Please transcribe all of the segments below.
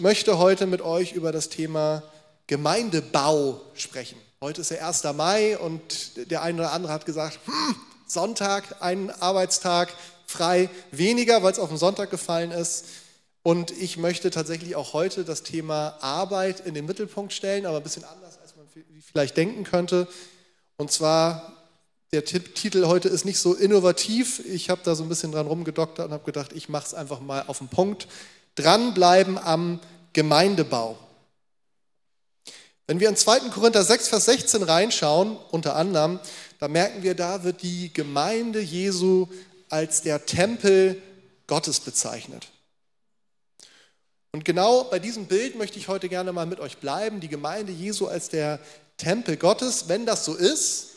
möchte heute mit euch über das Thema Gemeindebau sprechen. Heute ist der 1. Mai und der eine oder andere hat gesagt, hm, Sonntag, ein Arbeitstag frei, weniger, weil es auf den Sonntag gefallen ist. Und ich möchte tatsächlich auch heute das Thema Arbeit in den Mittelpunkt stellen, aber ein bisschen anders, als man vielleicht denken könnte. Und zwar, der Titel heute ist nicht so innovativ. Ich habe da so ein bisschen dran rumgedoktert und habe gedacht, ich mache es einfach mal auf den Punkt. Dranbleiben am Gemeindebau. Wenn wir in 2. Korinther 6, Vers 16 reinschauen, unter anderem, da merken wir, da wird die Gemeinde Jesu als der Tempel Gottes bezeichnet. Und genau bei diesem Bild möchte ich heute gerne mal mit euch bleiben, die Gemeinde Jesu als der Tempel Gottes. Wenn das so ist,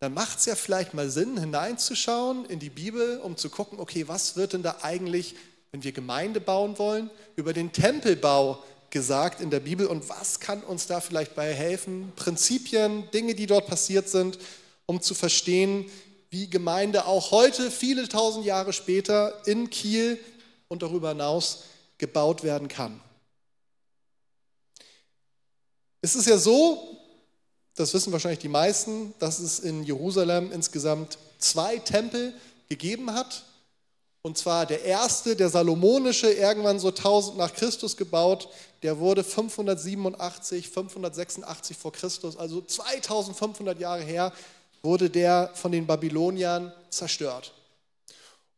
dann macht es ja vielleicht mal Sinn, hineinzuschauen in die Bibel, um zu gucken, okay, was wird denn da eigentlich, wenn wir Gemeinde bauen wollen, über den Tempelbau gesagt in der Bibel und was kann uns da vielleicht bei helfen? Prinzipien, Dinge, die dort passiert sind, um zu verstehen, wie Gemeinde auch heute, viele tausend Jahre später, in Kiel und darüber hinaus gebaut werden kann. Es ist ja so, das wissen wahrscheinlich die meisten, dass es in Jerusalem insgesamt zwei Tempel gegeben hat. Und zwar der erste, der salomonische, irgendwann so 1000 nach Christus gebaut, der wurde 587, 586 vor Christus, also 2500 Jahre her, wurde der von den Babyloniern zerstört.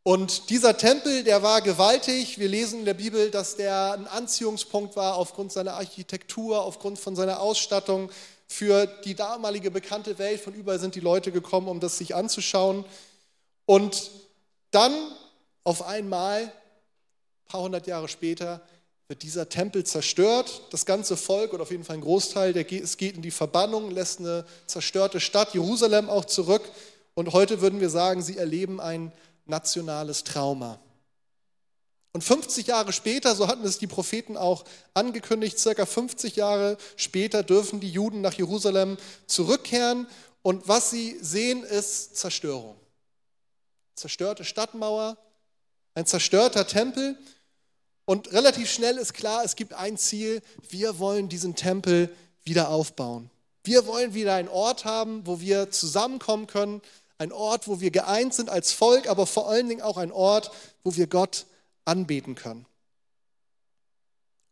Und dieser Tempel, der war gewaltig. Wir lesen in der Bibel, dass der ein Anziehungspunkt war aufgrund seiner Architektur, aufgrund von seiner Ausstattung für die damalige bekannte Welt. Von überall sind die Leute gekommen, um das sich anzuschauen. Und dann auf einmal, ein paar hundert Jahre später, wird dieser Tempel zerstört. Das ganze Volk oder auf jeden Fall ein Großteil, der geht, es geht in die Verbannung, lässt eine zerstörte Stadt Jerusalem auch zurück. Und heute würden wir sagen, sie erleben ein nationales Trauma. Und 50 Jahre später, so hatten es die Propheten auch angekündigt, circa 50 Jahre später dürfen die Juden nach Jerusalem zurückkehren. Und was sie sehen, ist Zerstörung. Zerstörte Stadtmauer, ein zerstörter Tempel. Und relativ schnell ist klar, es gibt ein Ziel, wir wollen diesen Tempel wieder aufbauen. Wir wollen wieder einen Ort haben, wo wir zusammenkommen können, ein Ort, wo wir geeint sind als Volk, aber vor allen Dingen auch ein Ort, wo wir Gott anbeten können.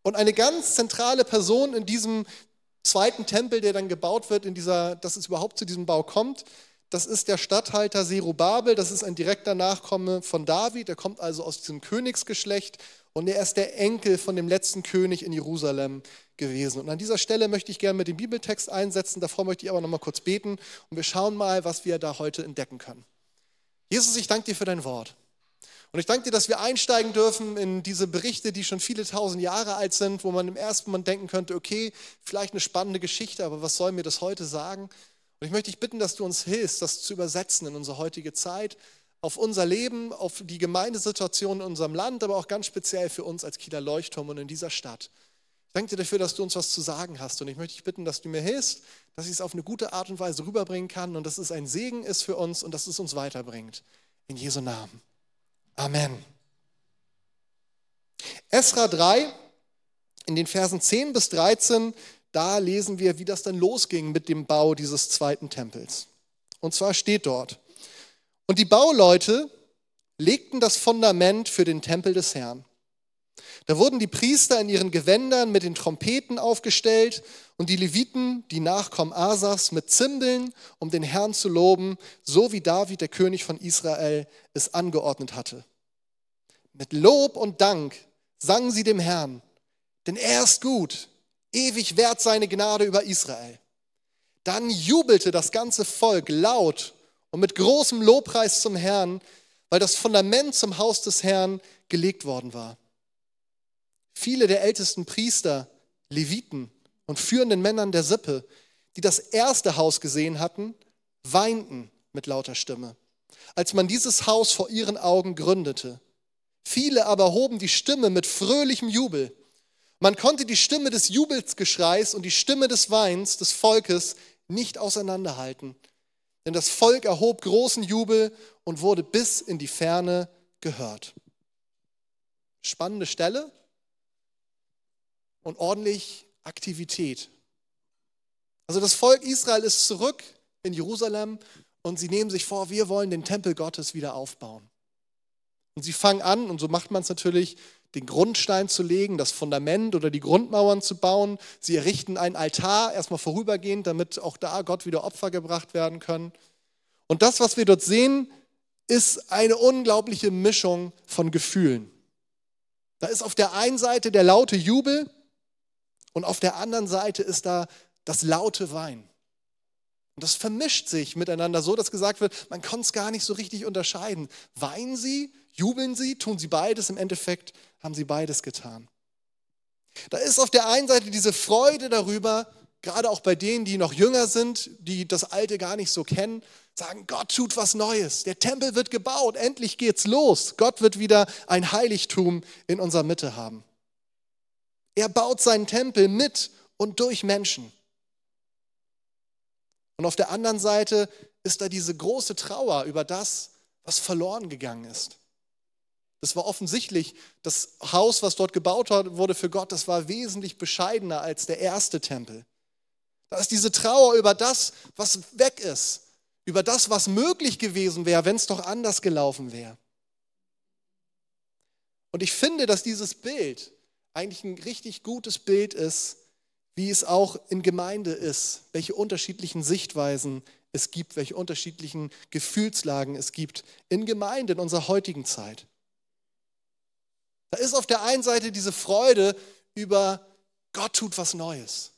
Und eine ganz zentrale Person in diesem zweiten Tempel, der dann gebaut wird, in dieser, dass es überhaupt zu diesem Bau kommt, das ist der Statthalter Serubabel, das ist ein direkter Nachkomme von David, der kommt also aus diesem Königsgeschlecht und er ist der Enkel von dem letzten König in Jerusalem gewesen. Und an dieser Stelle möchte ich gerne mit dem Bibeltext einsetzen. Davor möchte ich aber noch mal kurz beten und wir schauen mal, was wir da heute entdecken können. Jesus, ich danke dir für dein Wort. Und ich danke dir, dass wir einsteigen dürfen in diese Berichte, die schon viele tausend Jahre alt sind, wo man im ersten Moment denken könnte, okay, vielleicht eine spannende Geschichte, aber was soll mir das heute sagen? Und ich möchte dich bitten, dass du uns hilfst, das zu übersetzen in unsere heutige Zeit, auf unser Leben, auf die Gemeindesituation in unserem Land, aber auch ganz speziell für uns als Kieler Leuchtturm und in dieser Stadt. Ich danke dir dafür, dass du uns was zu sagen hast und ich möchte dich bitten, dass du mir hilfst, dass ich es auf eine gute Art und Weise rüberbringen kann und dass es ein Segen ist für uns und dass es uns weiterbringt. In Jesu Namen. Amen. Esra 3, in den Versen 10 bis 13, da lesen wir, wie das dann losging mit dem Bau dieses zweiten Tempels. Und zwar steht dort, und die Bauleute legten das Fundament für den Tempel des Herrn. Da wurden die Priester in ihren Gewändern mit den Trompeten aufgestellt und die Leviten, die Nachkommen Asas, mit Zimbeln, um den Herrn zu loben, so wie David, der König von Israel, es angeordnet hatte. Mit Lob und Dank sangen sie dem Herrn, denn er ist gut, ewig wert seine Gnade über Israel. Dann jubelte das ganze Volk laut und mit großem Lobpreis zum Herrn, weil das Fundament zum Haus des Herrn gelegt worden war. Viele der ältesten Priester, Leviten und führenden Männern der Sippe, die das erste Haus gesehen hatten, weinten mit lauter Stimme, als man dieses Haus vor ihren Augen gründete. Viele aber hoben die Stimme mit fröhlichem Jubel. Man konnte die Stimme des Jubelsgeschreis und die Stimme des Weins des Volkes nicht auseinanderhalten, denn das Volk erhob großen Jubel und wurde bis in die Ferne gehört. Spannende Stelle. und ordentlich Aktivität. Also das Volk Israel ist zurück in Jerusalem und sie nehmen sich vor, wir wollen den Tempel Gottes wieder aufbauen. Und sie fangen an, und so macht man es natürlich, den Grundstein zu legen, das Fundament oder die Grundmauern zu bauen. Sie errichten einen Altar, erstmal vorübergehend, damit auch da Gott wieder Opfer gebracht werden können. Und das, was wir dort sehen, ist eine unglaubliche Mischung von Gefühlen. Da ist auf der einen Seite der laute Jubel und auf der anderen Seite ist da das laute Wein. Und das vermischt sich miteinander so, dass gesagt wird, man kann es gar nicht so richtig unterscheiden. Weinen sie, jubeln sie, tun sie beides, im Endeffekt haben sie beides getan. Da ist auf der einen Seite diese Freude darüber, gerade auch bei denen, die noch jünger sind, die das Alte gar nicht so kennen, sagen, Gott tut was Neues. Der Tempel wird gebaut, endlich geht's los. Gott wird wieder ein Heiligtum in unserer Mitte haben. Er baut seinen Tempel mit und durch Menschen. Und auf der anderen Seite ist da diese große Trauer über das, was verloren gegangen ist. Das war offensichtlich, das Haus, was dort gebaut wurde für Gott, das war wesentlich bescheidener als der erste Tempel. Da ist diese Trauer über das, was weg ist, über das, was möglich gewesen wäre, wenn es doch anders gelaufen wäre. Und ich finde, dass dieses Bild eigentlich ein richtig gutes Bild ist, wie es auch in Gemeinde ist, welche unterschiedlichen Sichtweisen es gibt, welche unterschiedlichen Gefühlslagen es gibt in Gemeinde in unserer heutigen Zeit. Da ist auf der einen Seite diese Freude über Gott tut was Neues.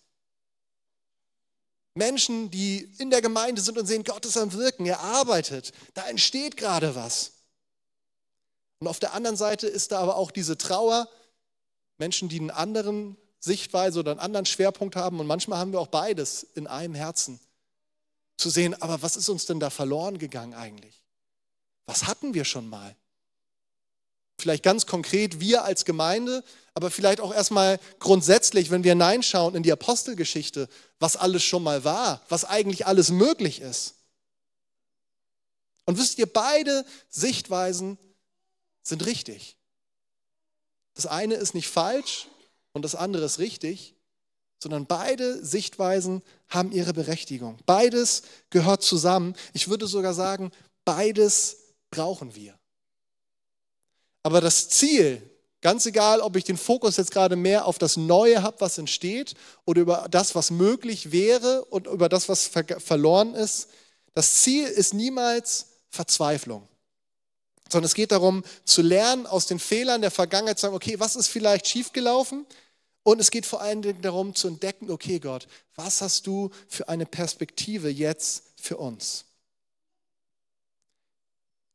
Menschen, die in der Gemeinde sind und sehen, Gott ist am Wirken, er arbeitet, da entsteht gerade was. Und auf der anderen Seite ist da aber auch diese Trauer, Menschen, die einen anderen Sichtweise oder einen anderen Schwerpunkt haben und manchmal haben wir auch beides in einem Herzen. Zu sehen, aber was ist uns denn da verloren gegangen eigentlich? Was hatten wir schon mal? Vielleicht ganz konkret wir als Gemeinde, aber vielleicht auch erstmal grundsätzlich, wenn wir hineinschauen in die Apostelgeschichte, was alles schon mal war, was eigentlich alles möglich ist. Und wisst ihr, beide Sichtweisen sind richtig. Das eine ist nicht falsch und das andere ist richtig, sondern beide Sichtweisen haben ihre Berechtigung. Beides gehört zusammen. Ich würde sogar sagen, beides brauchen wir. Aber das Ziel, ganz egal, ob ich den Fokus jetzt gerade mehr auf das Neue habe, was entsteht, oder über das, was möglich wäre und über das, was ver verloren ist, das Ziel ist niemals Verzweiflung, sondern es geht darum, zu lernen aus den Fehlern der Vergangenheit, zu sagen, okay, was ist vielleicht schiefgelaufen? Und es geht vor allen Dingen darum zu entdecken, okay Gott, was hast du für eine Perspektive jetzt für uns?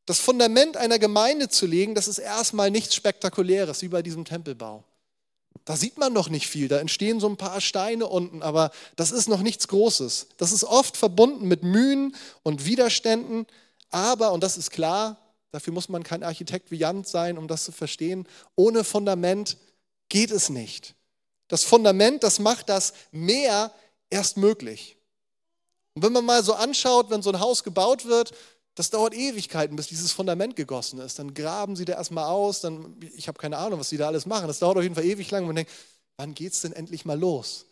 Das Fundament einer Gemeinde zu legen, das ist erstmal nichts Spektakuläres, wie bei diesem Tempelbau. Da sieht man noch nicht viel, da entstehen so ein paar Steine unten, aber das ist noch nichts Großes. Das ist oft verbunden mit Mühen und Widerständen, aber, und das ist klar, dafür muss man kein Architekt wie Jan sein, um das zu verstehen, ohne Fundament geht es nicht. Das Fundament, das macht das mehr erst möglich. Und wenn man mal so anschaut, wenn so ein Haus gebaut wird, das dauert Ewigkeiten, bis dieses Fundament gegossen ist. Dann graben sie da erstmal aus, dann, ich habe keine Ahnung, was sie da alles machen. Das dauert auf jeden Fall ewig lang und man denkt, wann geht es denn endlich mal los?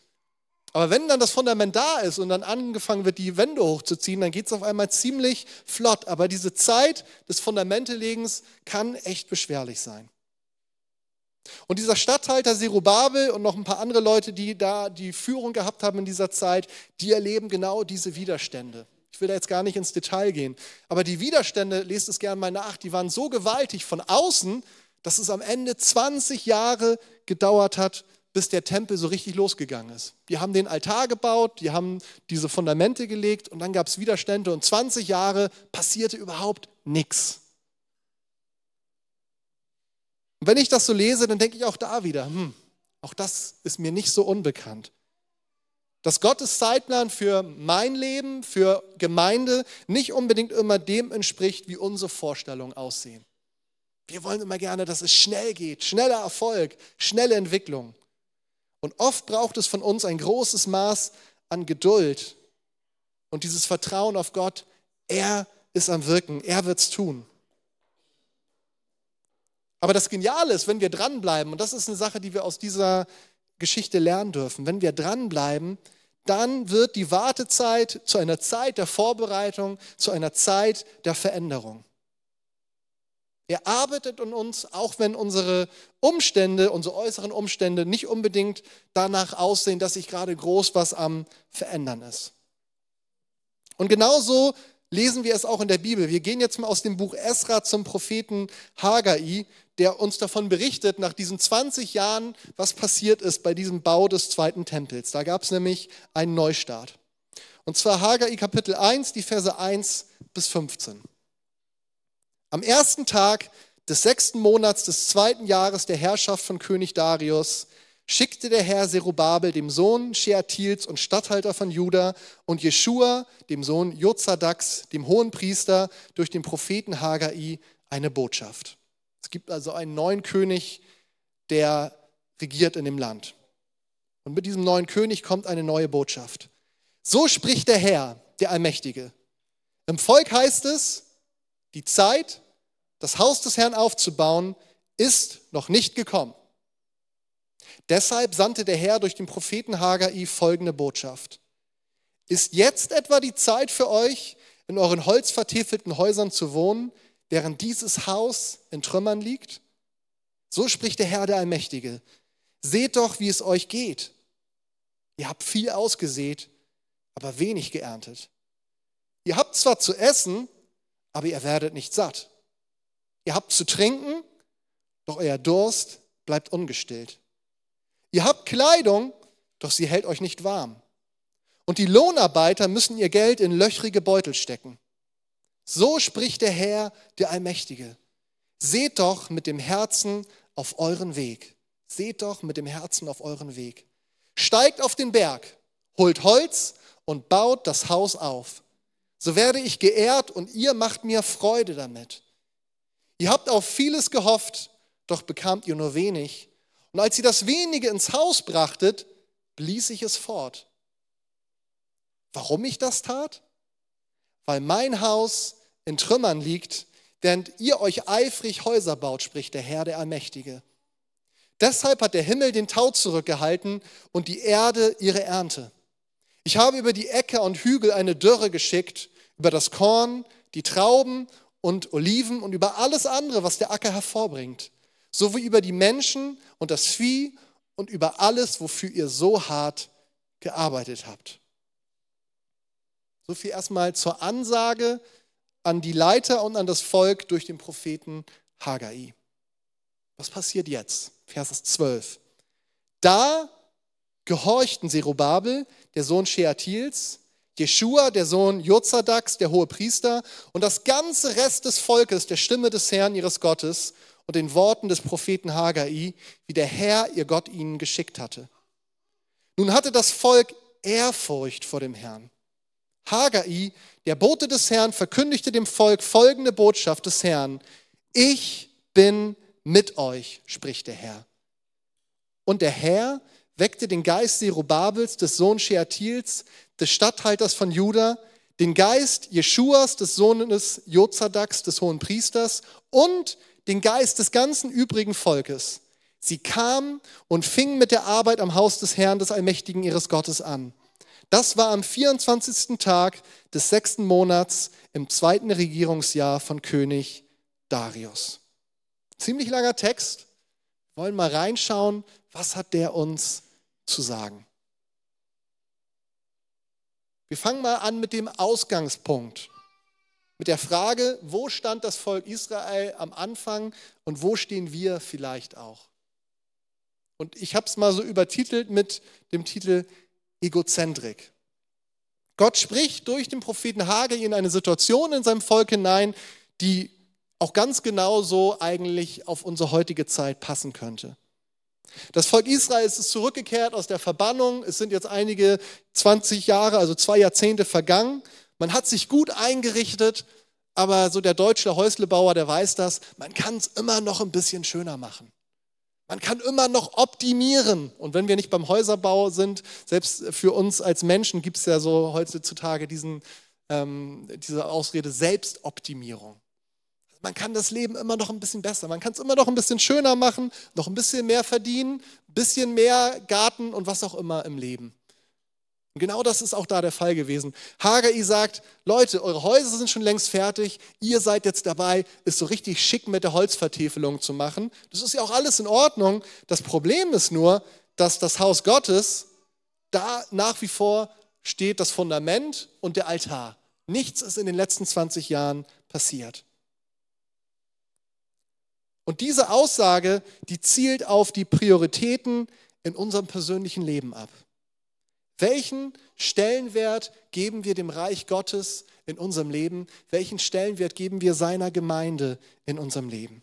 Aber wenn dann das Fundament da ist und dann angefangen wird, die Wände hochzuziehen, dann geht es auf einmal ziemlich flott. Aber diese Zeit des Fundamentelegens kann echt beschwerlich sein. Und dieser Statthalter Zerubabel und noch ein paar andere Leute, die da die Führung gehabt haben in dieser Zeit, die erleben genau diese Widerstände. Ich will da jetzt gar nicht ins Detail gehen. Aber die Widerstände, lest es gerne mal nach, die waren so gewaltig von außen, dass es am Ende 20 Jahre gedauert hat, bis der Tempel so richtig losgegangen ist. Die haben den Altar gebaut, die haben diese Fundamente gelegt und dann gab es Widerstände und 20 Jahre passierte überhaupt nichts. Und wenn ich das so lese, dann denke ich auch da wieder, hm, auch das ist mir nicht so unbekannt dass Gottes Zeitplan für mein Leben, für Gemeinde nicht unbedingt immer dem entspricht, wie unsere Vorstellungen aussehen. Wir wollen immer gerne, dass es schnell geht, schneller Erfolg, schnelle Entwicklung. Und oft braucht es von uns ein großes Maß an Geduld und dieses Vertrauen auf Gott. Er ist am Wirken, er wird es tun. Aber das Geniale ist, wenn wir dranbleiben, und das ist eine Sache, die wir aus dieser Geschichte lernen dürfen, wenn wir dranbleiben, dann wird die Wartezeit zu einer Zeit der Vorbereitung, zu einer Zeit der Veränderung. Er arbeitet in uns, auch wenn unsere Umstände, unsere äußeren Umstände nicht unbedingt danach aussehen, dass sich gerade groß was am Verändern ist. Und genauso lesen wir es auch in der Bibel. Wir gehen jetzt mal aus dem Buch Esra zum Propheten Haggai, der uns davon berichtet, nach diesen 20 Jahren, was passiert ist bei diesem Bau des zweiten Tempels. Da gab es nämlich einen Neustart. Und zwar Haggai Kapitel 1, die Verse 1 bis 15. Am ersten Tag des sechsten Monats des zweiten Jahres der Herrschaft von König Darius schickte der Herr Zerubabel, dem Sohn Shealtiels und Statthalter von Juda, und Jeschua, dem Sohn Jozadaks, dem hohen Priester, durch den Propheten Haggai eine Botschaft. Es gibt also einen neuen König, der regiert in dem Land. Und mit diesem neuen König kommt eine neue Botschaft. So spricht der Herr, der Allmächtige. Im Volk heißt es, die Zeit das Haus des Herrn aufzubauen, ist noch nicht gekommen. Deshalb sandte der Herr durch den Propheten Haggai folgende Botschaft. Ist jetzt etwa die Zeit für euch, in euren holzvertäfelten Häusern zu wohnen, während dieses Haus in Trümmern liegt? So spricht der Herr der Allmächtige. Seht doch, wie es euch geht. Ihr habt viel ausgesät, aber wenig geerntet. Ihr habt zwar zu essen, aber ihr werdet nicht satt. Ihr habt zu trinken, doch euer Durst bleibt ungestillt. Ihr habt Kleidung, doch sie hält euch nicht warm. Und die Lohnarbeiter müssen ihr Geld in löchrige Beutel stecken. So spricht der Herr, der Allmächtige. Seht doch mit dem Herzen auf euren Weg. Seht doch mit dem Herzen auf euren Weg. Steigt auf den Berg, holt Holz und baut das Haus auf. So werde ich geehrt und ihr macht mir Freude damit. Ihr habt auf vieles gehofft, doch bekamt ihr nur wenig. Und als ihr das wenige ins Haus brachtet, blies ich es fort. Warum ich das tat? Weil mein Haus in Trümmern liegt, während ihr euch eifrig Häuser baut, spricht der Herr der Allmächtige. Deshalb hat der Himmel den Tau zurückgehalten und die Erde ihre Ernte. Ich habe über die Äcker und Hügel eine Dürre geschickt, über das Korn, die Trauben und Oliven und über alles andere, was der Acker hervorbringt, sowie über die Menschen und das Vieh und über alles, wofür ihr so hart gearbeitet habt. So viel erstmal zur Ansage an die Leiter und an das Volk durch den Propheten Haggai. Was passiert jetzt? Vers 12. Da gehorchten Zerubabel, der Sohn Sheatils, Jeschua, der Sohn Jozadaks, der hohe Priester, und das ganze Rest des Volkes der Stimme des Herrn ihres Gottes und den Worten des Propheten Haggai, wie der Herr ihr Gott ihnen geschickt hatte. Nun hatte das Volk Ehrfurcht vor dem Herrn. Haggai, der Bote des Herrn, verkündigte dem Volk folgende Botschaft des Herrn. Ich bin mit euch, spricht der Herr. Und der Herr weckte den Geist Zerubabels, des Sohns Sheatils, des Statthalters von Juda, den Geist Jeschuas, des Sohnes Jozadaks, des hohen Priesters und den Geist des ganzen übrigen Volkes. Sie kamen und fingen mit der Arbeit am Haus des Herrn, des Allmächtigen ihres Gottes an. Das war am 24. Tag des sechsten Monats im zweiten Regierungsjahr von König Darius. Ziemlich langer Text. Wir wollen mal reinschauen, was hat der uns zu sagen. Wir fangen mal an mit dem Ausgangspunkt, mit der Frage, wo stand das Volk Israel am Anfang und wo stehen wir vielleicht auch. Und ich habe es mal so übertitelt mit dem Titel Egozentrik. Gott spricht durch den Propheten Hagel in eine Situation in seinem Volk hinein, die auch ganz genau so eigentlich auf unsere heutige Zeit passen könnte. Das Volk Israel ist zurückgekehrt aus der Verbannung. Es sind jetzt einige 20 Jahre, also zwei Jahrzehnte vergangen. Man hat sich gut eingerichtet, aber so der deutsche Häuslebauer, der weiß das, man kann es immer noch ein bisschen schöner machen. Man kann immer noch optimieren. Und wenn wir nicht beim Häuserbau sind, selbst für uns als Menschen gibt es ja so heutzutage diesen, ähm, diese Ausrede Selbstoptimierung man kann das Leben immer noch ein bisschen besser, man kann es immer noch ein bisschen schöner machen, noch ein bisschen mehr verdienen, ein bisschen mehr Garten und was auch immer im Leben. Und genau das ist auch da der Fall gewesen. Hagai sagt, Leute, eure Häuser sind schon längst fertig, ihr seid jetzt dabei, es so richtig schick mit der Holzvertäfelung zu machen. Das ist ja auch alles in Ordnung. Das Problem ist nur, dass das Haus Gottes, da nach wie vor steht das Fundament und der Altar. Nichts ist in den letzten 20 Jahren passiert. Und diese Aussage, die zielt auf die Prioritäten in unserem persönlichen Leben ab. Welchen Stellenwert geben wir dem Reich Gottes in unserem Leben? Welchen Stellenwert geben wir seiner Gemeinde in unserem Leben?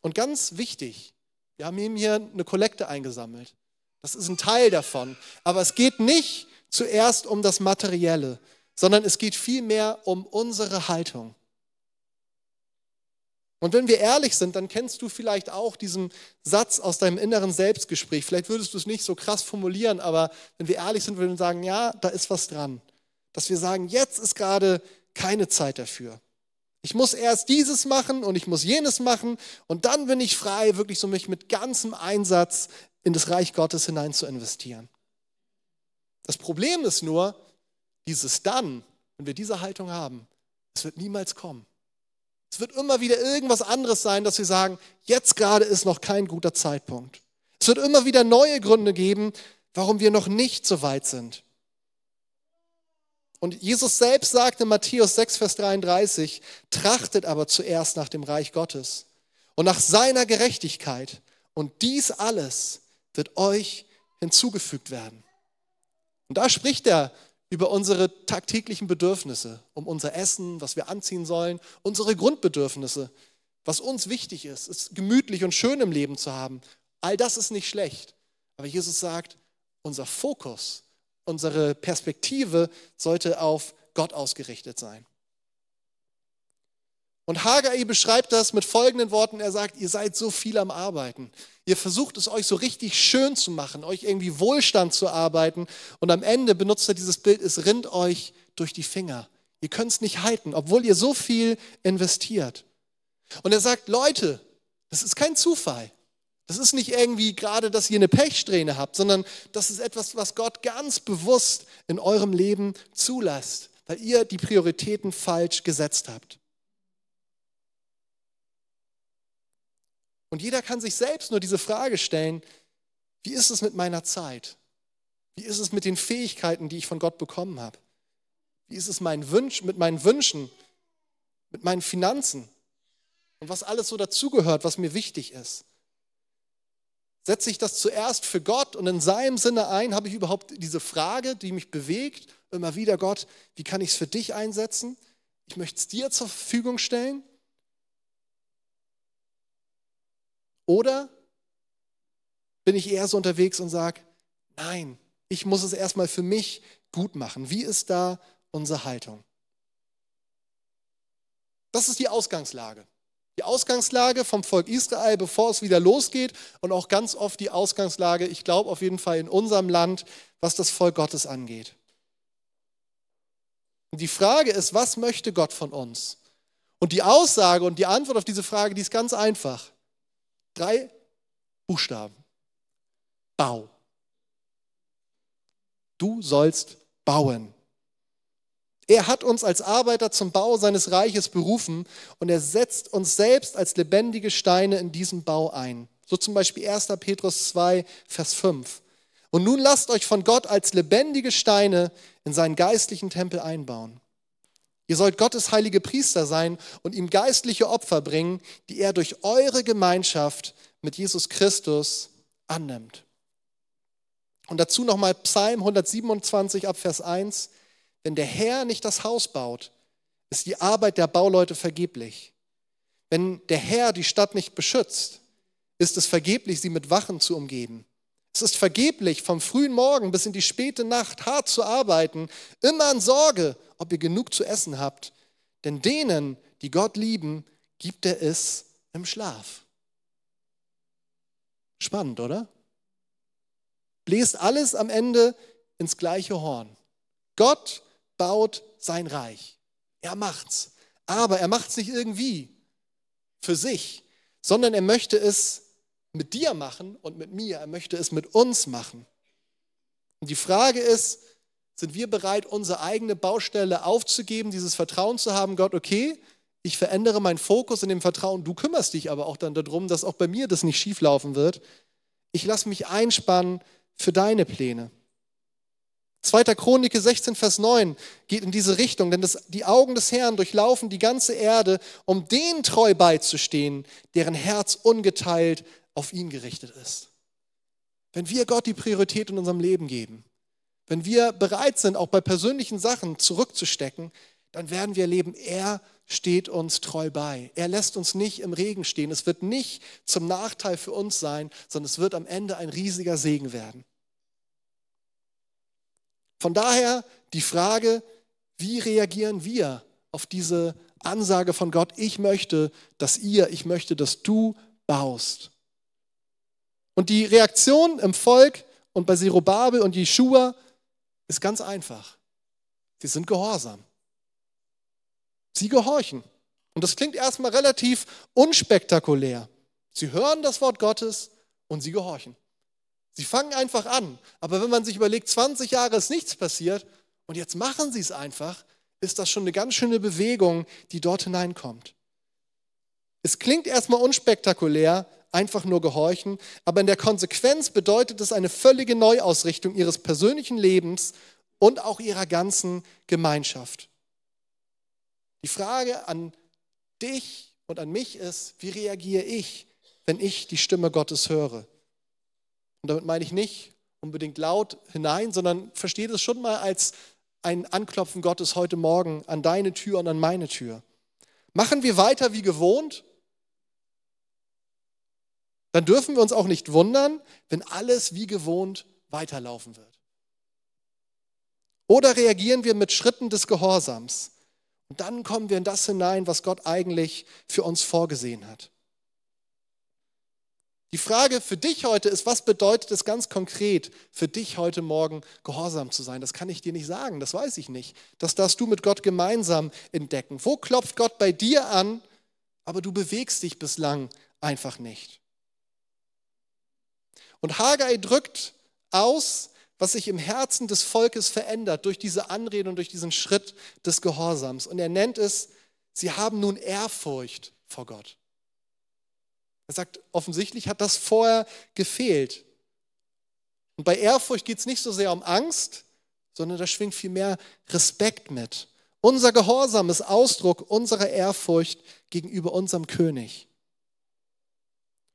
Und ganz wichtig, wir haben ihm hier eine Kollekte eingesammelt. Das ist ein Teil davon. Aber es geht nicht zuerst um das Materielle, sondern es geht vielmehr um unsere Haltung. Und wenn wir ehrlich sind, dann kennst du vielleicht auch diesen Satz aus deinem inneren Selbstgespräch. Vielleicht würdest du es nicht so krass formulieren, aber wenn wir ehrlich sind, würden wir sagen, ja, da ist was dran. Dass wir sagen, jetzt ist gerade keine Zeit dafür. Ich muss erst dieses machen und ich muss jenes machen und dann bin ich frei, wirklich so mich mit ganzem Einsatz in das Reich Gottes hinein zu investieren. Das Problem ist nur, dieses dann, wenn wir diese Haltung haben, es wird niemals kommen. Es wird immer wieder irgendwas anderes sein, dass wir sagen, jetzt gerade ist noch kein guter Zeitpunkt. Es wird immer wieder neue Gründe geben, warum wir noch nicht so weit sind. Und Jesus selbst sagte in Matthäus 6, Vers 33, trachtet aber zuerst nach dem Reich Gottes und nach seiner Gerechtigkeit. Und dies alles wird euch hinzugefügt werden. Und da spricht er über unsere tagtäglichen Bedürfnisse, um unser Essen, was wir anziehen sollen, unsere Grundbedürfnisse, was uns wichtig ist, es gemütlich und schön im Leben zu haben. All das ist nicht schlecht. Aber Jesus sagt, unser Fokus, unsere Perspektive sollte auf Gott ausgerichtet sein. Und Haggai beschreibt das mit folgenden Worten. Er sagt, ihr seid so viel am Arbeiten. Ihr versucht es euch so richtig schön zu machen, euch irgendwie Wohlstand zu arbeiten. Und am Ende benutzt er dieses Bild, es rinnt euch durch die Finger. Ihr könnt es nicht halten, obwohl ihr so viel investiert. Und er sagt, Leute, das ist kein Zufall. Das ist nicht irgendwie gerade, dass ihr eine Pechsträhne habt, sondern das ist etwas, was Gott ganz bewusst in eurem Leben zulässt, weil ihr die Prioritäten falsch gesetzt habt. Und jeder kann sich selbst nur diese Frage stellen, wie ist es mit meiner Zeit? Wie ist es mit den Fähigkeiten, die ich von Gott bekommen habe? Wie ist es mein Wünsch, mit meinen Wünschen, mit meinen Finanzen und was alles so dazugehört, was mir wichtig ist? Setze ich das zuerst für Gott und in seinem Sinne ein? Habe ich überhaupt diese Frage, die mich bewegt, immer wieder, Gott, wie kann ich es für dich einsetzen? Ich möchte es dir zur Verfügung stellen. Oder bin ich eher so unterwegs und sage, nein, ich muss es erstmal für mich gut machen. Wie ist da unsere Haltung? Das ist die Ausgangslage. Die Ausgangslage vom Volk Israel, bevor es wieder losgeht und auch ganz oft die Ausgangslage, ich glaube auf jeden Fall in unserem Land, was das Volk Gottes angeht. Und die Frage ist, was möchte Gott von uns? Und die Aussage und die Antwort auf diese Frage, die ist ganz einfach. Drei Buchstaben. Bau. Du sollst bauen. Er hat uns als Arbeiter zum Bau seines Reiches berufen und er setzt uns selbst als lebendige Steine in diesen Bau ein. So zum Beispiel 1. Petrus 2, Vers 5. Und nun lasst euch von Gott als lebendige Steine in seinen geistlichen Tempel einbauen. Ihr sollt Gottes heilige Priester sein und ihm geistliche Opfer bringen, die er durch eure Gemeinschaft mit Jesus Christus annimmt. Und dazu nochmal Psalm 127 ab Vers 1. Wenn der Herr nicht das Haus baut, ist die Arbeit der Bauleute vergeblich. Wenn der Herr die Stadt nicht beschützt, ist es vergeblich, sie mit Wachen zu umgeben. Es ist vergeblich, vom frühen Morgen bis in die späte Nacht hart zu arbeiten, immer in Sorge, ob ihr genug zu essen habt. Denn denen, die Gott lieben, gibt er es im Schlaf. Spannend, oder? Bläst alles am Ende ins gleiche Horn. Gott baut sein Reich. Er macht's. Aber er macht es nicht irgendwie für sich, sondern er möchte es mit dir machen und mit mir. Er möchte es mit uns machen. Und die Frage ist, sind wir bereit, unsere eigene Baustelle aufzugeben, dieses Vertrauen zu haben, Gott, okay, ich verändere meinen Fokus in dem Vertrauen, du kümmerst dich aber auch dann darum, dass auch bei mir das nicht schieflaufen wird. Ich lasse mich einspannen für deine Pläne. 2. Chronike 16, Vers 9 geht in diese Richtung, denn das, die Augen des Herrn durchlaufen die ganze Erde, um den treu beizustehen, deren Herz ungeteilt auf ihn gerichtet ist. Wenn wir Gott die Priorität in unserem Leben geben, wenn wir bereit sind, auch bei persönlichen Sachen zurückzustecken, dann werden wir erleben, er steht uns treu bei. Er lässt uns nicht im Regen stehen. Es wird nicht zum Nachteil für uns sein, sondern es wird am Ende ein riesiger Segen werden. Von daher die Frage, wie reagieren wir auf diese Ansage von Gott, ich möchte, dass ihr, ich möchte, dass du baust. Und die Reaktion im Volk und bei Zerubabel und Jeshua ist ganz einfach. Sie sind gehorsam. Sie gehorchen. Und das klingt erstmal relativ unspektakulär. Sie hören das Wort Gottes und sie gehorchen. Sie fangen einfach an. Aber wenn man sich überlegt, 20 Jahre ist nichts passiert und jetzt machen sie es einfach, ist das schon eine ganz schöne Bewegung, die dort hineinkommt. Es klingt erstmal unspektakulär, einfach nur gehorchen, aber in der Konsequenz bedeutet es eine völlige Neuausrichtung ihres persönlichen Lebens und auch ihrer ganzen Gemeinschaft. Die Frage an dich und an mich ist, wie reagiere ich, wenn ich die Stimme Gottes höre? Und damit meine ich nicht unbedingt laut hinein, sondern versteht es schon mal als ein Anklopfen Gottes heute Morgen an deine Tür und an meine Tür. Machen wir weiter wie gewohnt? Dann dürfen wir uns auch nicht wundern, wenn alles wie gewohnt weiterlaufen wird. Oder reagieren wir mit Schritten des Gehorsams? Und dann kommen wir in das hinein, was Gott eigentlich für uns vorgesehen hat. Die Frage für dich heute ist, was bedeutet es ganz konkret für dich heute Morgen gehorsam zu sein? Das kann ich dir nicht sagen, das weiß ich nicht. Das darfst du mit Gott gemeinsam entdecken. Wo klopft Gott bei dir an, aber du bewegst dich bislang einfach nicht? Und Haggai drückt aus, was sich im Herzen des Volkes verändert durch diese Anrede und durch diesen Schritt des Gehorsams. Und er nennt es, sie haben nun Ehrfurcht vor Gott. Er sagt, offensichtlich hat das vorher gefehlt. Und bei Ehrfurcht geht es nicht so sehr um Angst, sondern da schwingt vielmehr Respekt mit. Unser Gehorsam ist Ausdruck unserer Ehrfurcht gegenüber unserem König.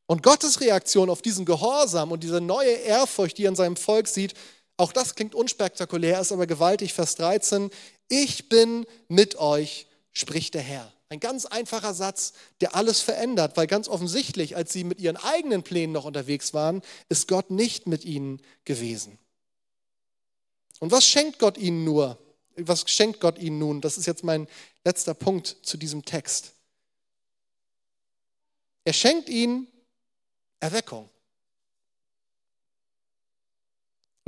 Und Gottes Reaktion auf diesen Gehorsam und diese neue Ehrfurcht, die er in seinem Volk sieht, auch das klingt unspektakulär, ist aber gewaltig, Vers 13. Ich bin mit euch, spricht der Herr. Ein ganz einfacher Satz, der alles verändert, weil ganz offensichtlich, als sie mit ihren eigenen Plänen noch unterwegs waren, ist Gott nicht mit ihnen gewesen. Und was schenkt Gott ihnen nur? Was schenkt Gott ihnen nun? Das ist jetzt mein letzter Punkt zu diesem Text. Er schenkt ihnen Erweckung.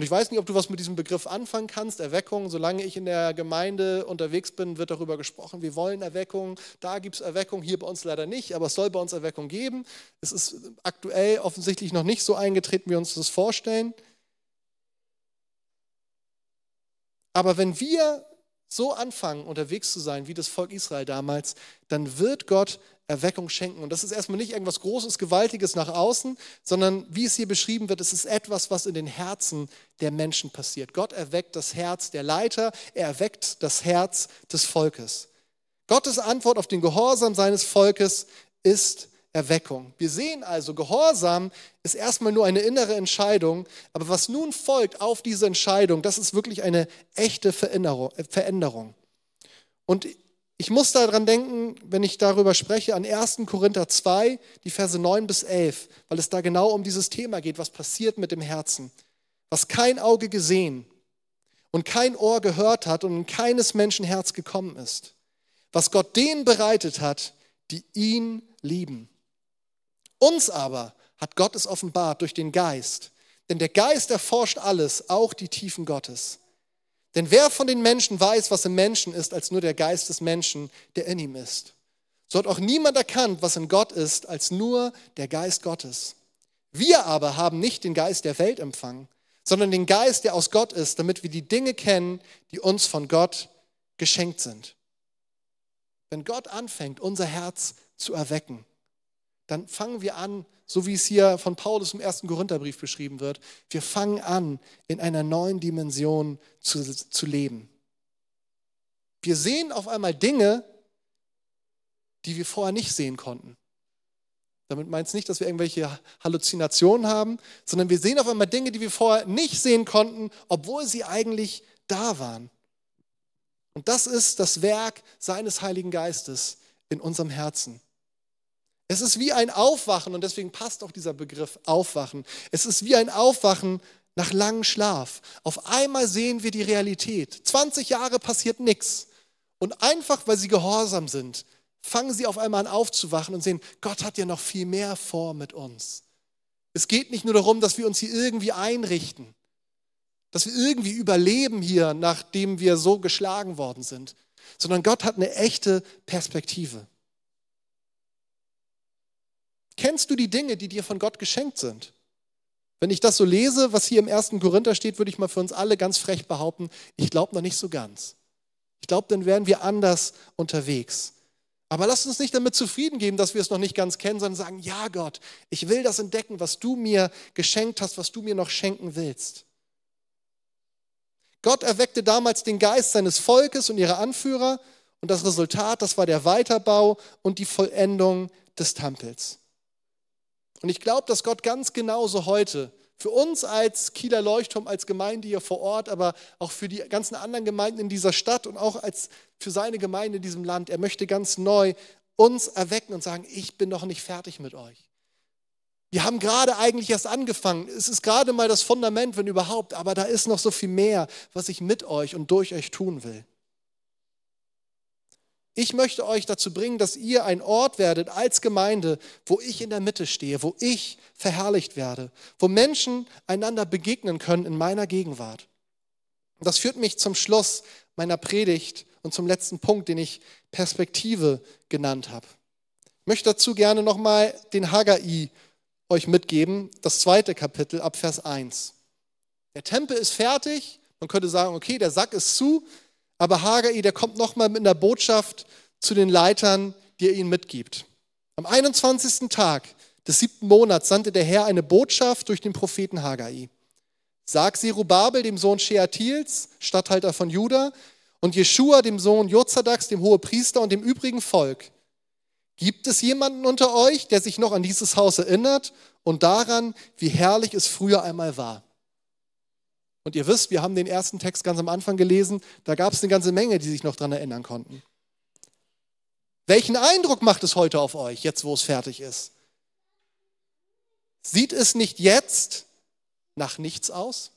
Und ich weiß nicht, ob du was mit diesem Begriff anfangen kannst, Erweckung. Solange ich in der Gemeinde unterwegs bin, wird darüber gesprochen, wir wollen Erweckung. Da gibt es Erweckung, hier bei uns leider nicht, aber es soll bei uns Erweckung geben. Es ist aktuell offensichtlich noch nicht so eingetreten, wie wir uns das vorstellen. Aber wenn wir so anfangen, unterwegs zu sein, wie das Volk Israel damals, dann wird Gott Erweckung schenken. Und das ist erstmal nicht irgendwas Großes, Gewaltiges nach außen, sondern wie es hier beschrieben wird, es ist etwas, was in den Herzen der Menschen passiert. Gott erweckt das Herz der Leiter, er erweckt das Herz des Volkes. Gottes Antwort auf den Gehorsam seines Volkes ist Erweckung. Wir sehen also, Gehorsam ist erstmal nur eine innere Entscheidung, aber was nun folgt auf diese Entscheidung, das ist wirklich eine echte Veränderung. Und ich muss daran denken, wenn ich darüber spreche, an 1. Korinther 2, die Verse 9 bis 11, weil es da genau um dieses Thema geht, was passiert mit dem Herzen. Was kein Auge gesehen und kein Ohr gehört hat und in keines Menschen Herz gekommen ist. Was Gott denen bereitet hat, die ihn lieben. Uns aber hat Gott es offenbart durch den Geist. Denn der Geist erforscht alles, auch die Tiefen Gottes. Denn wer von den Menschen weiß, was im Menschen ist, als nur der Geist des Menschen, der in ihm ist? So hat auch niemand erkannt, was in Gott ist, als nur der Geist Gottes. Wir aber haben nicht den Geist der Welt empfangen, sondern den Geist, der aus Gott ist, damit wir die Dinge kennen, die uns von Gott geschenkt sind. Wenn Gott anfängt, unser Herz zu erwecken, dann fangen wir an, so wie es hier von Paulus im ersten Korintherbrief beschrieben wird, wir fangen an, in einer neuen Dimension zu, zu leben. Wir sehen auf einmal Dinge, die wir vorher nicht sehen konnten. Damit meint es nicht, dass wir irgendwelche Halluzinationen haben, sondern wir sehen auf einmal Dinge, die wir vorher nicht sehen konnten, obwohl sie eigentlich da waren. Und das ist das Werk seines Heiligen Geistes in unserem Herzen. Es ist wie ein Aufwachen und deswegen passt auch dieser Begriff Aufwachen. Es ist wie ein Aufwachen nach langem Schlaf. Auf einmal sehen wir die Realität. 20 Jahre passiert nichts. Und einfach, weil sie gehorsam sind, fangen sie auf einmal an aufzuwachen und sehen, Gott hat ja noch viel mehr vor mit uns. Es geht nicht nur darum, dass wir uns hier irgendwie einrichten, dass wir irgendwie überleben hier, nachdem wir so geschlagen worden sind, sondern Gott hat eine echte Perspektive. Kennst du die Dinge, die dir von Gott geschenkt sind? Wenn ich das so lese, was hier im ersten Korinther steht, würde ich mal für uns alle ganz frech behaupten, ich glaube noch nicht so ganz. Ich glaube, dann wären wir anders unterwegs. Aber lass uns nicht damit zufrieden geben, dass wir es noch nicht ganz kennen, sondern sagen, ja Gott, ich will das entdecken, was du mir geschenkt hast, was du mir noch schenken willst. Gott erweckte damals den Geist seines Volkes und ihrer Anführer und das Resultat, das war der Weiterbau und die Vollendung des Tempels. Und ich glaube, dass Gott ganz genauso heute für uns als Kieler Leuchtturm, als Gemeinde hier vor Ort, aber auch für die ganzen anderen Gemeinden in dieser Stadt und auch als für seine Gemeinde in diesem Land, er möchte ganz neu uns erwecken und sagen, ich bin noch nicht fertig mit euch. Wir haben gerade eigentlich erst angefangen. Es ist gerade mal das Fundament, wenn überhaupt, aber da ist noch so viel mehr, was ich mit euch und durch euch tun will. Ich möchte euch dazu bringen, dass ihr ein Ort werdet als Gemeinde, wo ich in der Mitte stehe, wo ich verherrlicht werde, wo Menschen einander begegnen können in meiner Gegenwart. Das führt mich zum Schluss meiner Predigt und zum letzten Punkt, den ich Perspektive genannt habe. Ich möchte dazu gerne nochmal den Haggai euch mitgeben, das zweite Kapitel ab Vers 1. Der Tempel ist fertig, man könnte sagen, okay, der Sack ist zu, aber Haggai, der kommt nochmal mit einer Botschaft zu den Leitern, die er ihnen mitgibt. Am 21. Tag des siebten Monats sandte der Herr eine Botschaft durch den Propheten Haggai. Sag Zerubabel, dem Sohn Sheatils, Statthalter von Juda, und Jeschua, dem Sohn Jozadaks, dem Hohepriester und dem übrigen Volk. Gibt es jemanden unter euch, der sich noch an dieses Haus erinnert und daran, wie herrlich es früher einmal war? Und ihr wisst, wir haben den ersten Text ganz am Anfang gelesen, da gab es eine ganze Menge, die sich noch daran erinnern konnten. Welchen Eindruck macht es heute auf euch, jetzt wo es fertig ist? Sieht es nicht jetzt nach nichts aus?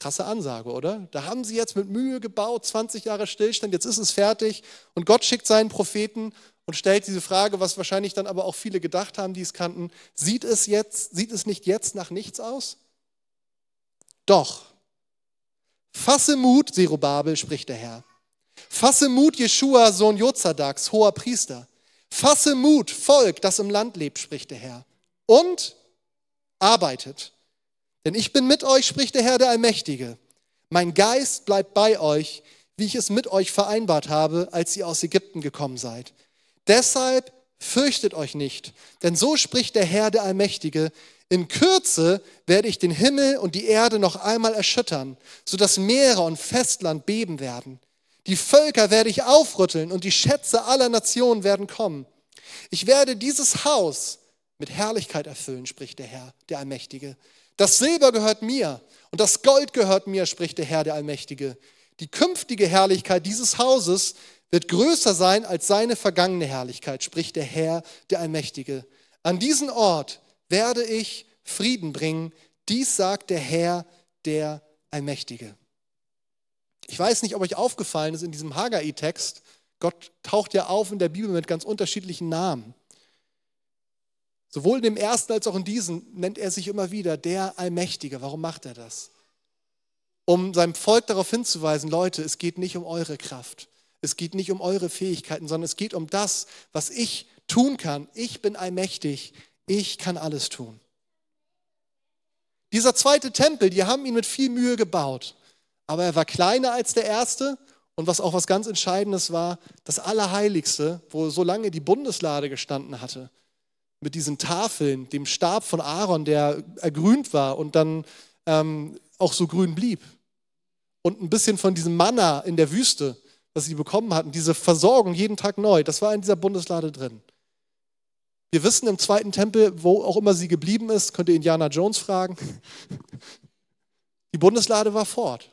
Krasse Ansage, oder? Da haben sie jetzt mit Mühe gebaut, 20 Jahre Stillstand, jetzt ist es fertig und Gott schickt seinen Propheten und stellt diese Frage, was wahrscheinlich dann aber auch viele gedacht haben, die es kannten, sieht es jetzt, sieht es nicht jetzt nach nichts aus? Doch, fasse Mut, Zerubabel, spricht der Herr. Fasse Mut, Jeschua, Sohn Jozadaks, hoher Priester. Fasse Mut, Volk, das im Land lebt, spricht der Herr. Und arbeitet. Denn ich bin mit euch, spricht der Herr, der Allmächtige. Mein Geist bleibt bei euch, wie ich es mit euch vereinbart habe, als ihr aus Ägypten gekommen seid. Deshalb fürchtet euch nicht, denn so spricht der Herr, der Allmächtige. In Kürze werde ich den Himmel und die Erde noch einmal erschüttern, sodass Meere und Festland beben werden. Die Völker werde ich aufrütteln und die Schätze aller Nationen werden kommen. Ich werde dieses Haus mit Herrlichkeit erfüllen, spricht der Herr, der Allmächtige. Das Silber gehört mir und das Gold gehört mir, spricht der Herr, der Allmächtige. Die künftige Herrlichkeit dieses Hauses wird größer sein als seine vergangene Herrlichkeit, spricht der Herr, der Allmächtige. An diesen Ort werde ich Frieden bringen. Dies sagt der Herr, der Allmächtige. Ich weiß nicht, ob euch aufgefallen ist in diesem Haggai-Text, Gott taucht ja auf in der Bibel mit ganz unterschiedlichen Namen. Sowohl in dem ersten als auch in diesem nennt er sich immer wieder der Allmächtige. Warum macht er das? um seinem Volk darauf hinzuweisen, Leute, es geht nicht um eure Kraft, es geht nicht um eure Fähigkeiten, sondern es geht um das, was ich tun kann. Ich bin allmächtig, ich kann alles tun. Dieser zweite Tempel, die haben ihn mit viel Mühe gebaut, aber er war kleiner als der erste und was auch was ganz Entscheidendes war, das Allerheiligste, wo so lange die Bundeslade gestanden hatte, mit diesen Tafeln, dem Stab von Aaron, der ergrünt war und dann ähm, auch so grün blieb. Und ein bisschen von diesem Manna in der Wüste, was sie bekommen hatten, diese Versorgung jeden Tag neu, das war in dieser Bundeslade drin. Wir wissen im zweiten Tempel, wo auch immer sie geblieben ist, könnt ihr Indiana Jones fragen. Die Bundeslade war fort.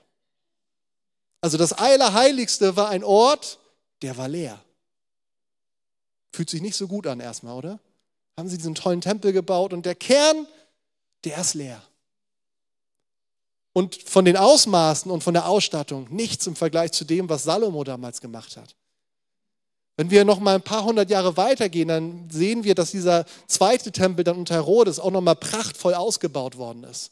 Also das Allerheiligste war ein Ort, der war leer. Fühlt sich nicht so gut an erstmal, oder? Haben sie diesen tollen Tempel gebaut und der Kern, der ist leer. Und von den Ausmaßen und von der Ausstattung nichts im Vergleich zu dem, was Salomo damals gemacht hat. Wenn wir noch mal ein paar hundert Jahre weitergehen, dann sehen wir, dass dieser zweite Tempel dann unter Herodes auch noch mal prachtvoll ausgebaut worden ist.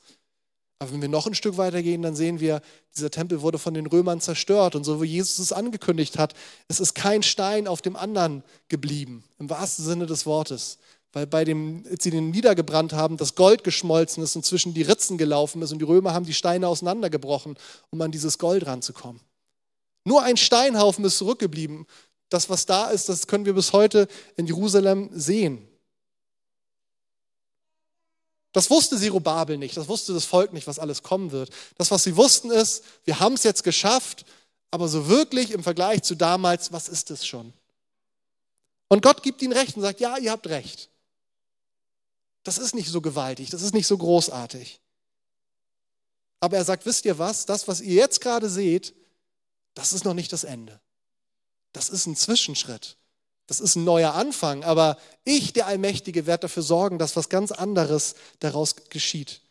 Aber wenn wir noch ein Stück weitergehen, dann sehen wir, dieser Tempel wurde von den Römern zerstört. Und so wie Jesus es angekündigt hat, es ist kein Stein auf dem anderen geblieben, im wahrsten Sinne des Wortes. Weil bei dem, als sie den niedergebrannt haben, das Gold geschmolzen ist und zwischen die Ritzen gelaufen ist und die Römer haben die Steine auseinandergebrochen, um an dieses Gold ranzukommen. Nur ein Steinhaufen ist zurückgeblieben das, was da ist, das können wir bis heute in Jerusalem sehen. Das wusste Zerubabel nicht, das wusste das Volk nicht, was alles kommen wird. Das, was sie wussten, ist, wir haben es jetzt geschafft, aber so wirklich im Vergleich zu damals, was ist es schon? Und Gott gibt ihnen recht und sagt, ja, ihr habt recht. Das ist nicht so gewaltig, das ist nicht so großartig. Aber er sagt, wisst ihr was, das, was ihr jetzt gerade seht, das ist noch nicht das Ende. Das ist ein Zwischenschritt. Das ist ein neuer Anfang. Aber ich, der Allmächtige, werde dafür sorgen, dass was ganz anderes daraus geschieht.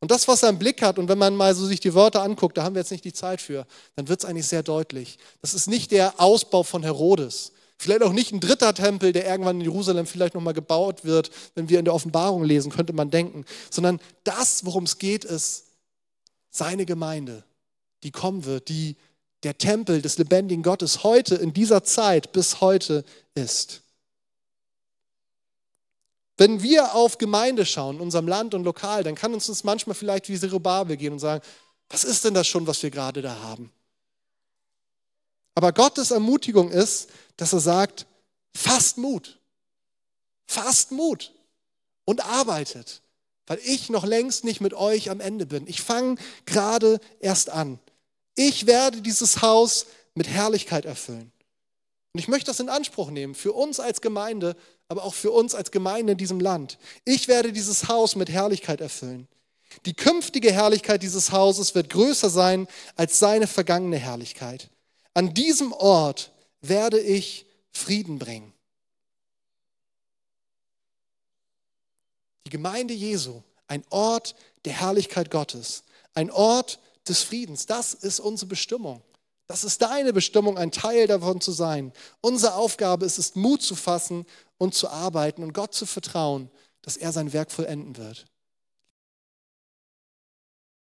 Und das, was er im Blick hat, und wenn man mal so sich die Wörter anguckt, da haben wir jetzt nicht die Zeit für, dann wird es eigentlich sehr deutlich. Das ist nicht der Ausbau von Herodes. Vielleicht auch nicht ein dritter Tempel, der irgendwann in Jerusalem vielleicht nochmal gebaut wird, wenn wir in der Offenbarung lesen, könnte man denken. Sondern das, worum es geht, ist seine Gemeinde, die kommen wird, die der Tempel des lebendigen Gottes heute in dieser Zeit bis heute ist. Wenn wir auf Gemeinde schauen, in unserem Land und lokal, dann kann uns das manchmal vielleicht wie Zerubabel gehen und sagen, was ist denn das schon, was wir gerade da haben? Aber Gottes Ermutigung ist, dass er sagt, fasst Mut, fasst Mut und arbeitet, weil ich noch längst nicht mit euch am Ende bin. Ich fange gerade erst an. Ich werde dieses Haus mit Herrlichkeit erfüllen. Und ich möchte das in Anspruch nehmen, für uns als Gemeinde, aber auch für uns als Gemeinde in diesem Land. Ich werde dieses Haus mit Herrlichkeit erfüllen. Die künftige Herrlichkeit dieses Hauses wird größer sein als seine vergangene Herrlichkeit. An diesem Ort werde ich Frieden bringen. Die Gemeinde Jesu, ein Ort der Herrlichkeit Gottes, ein Ort des Friedens. Das ist unsere Bestimmung. Das ist deine Bestimmung, ein Teil davon zu sein. Unsere Aufgabe ist es, Mut zu fassen und zu arbeiten und Gott zu vertrauen, dass er sein Werk vollenden wird.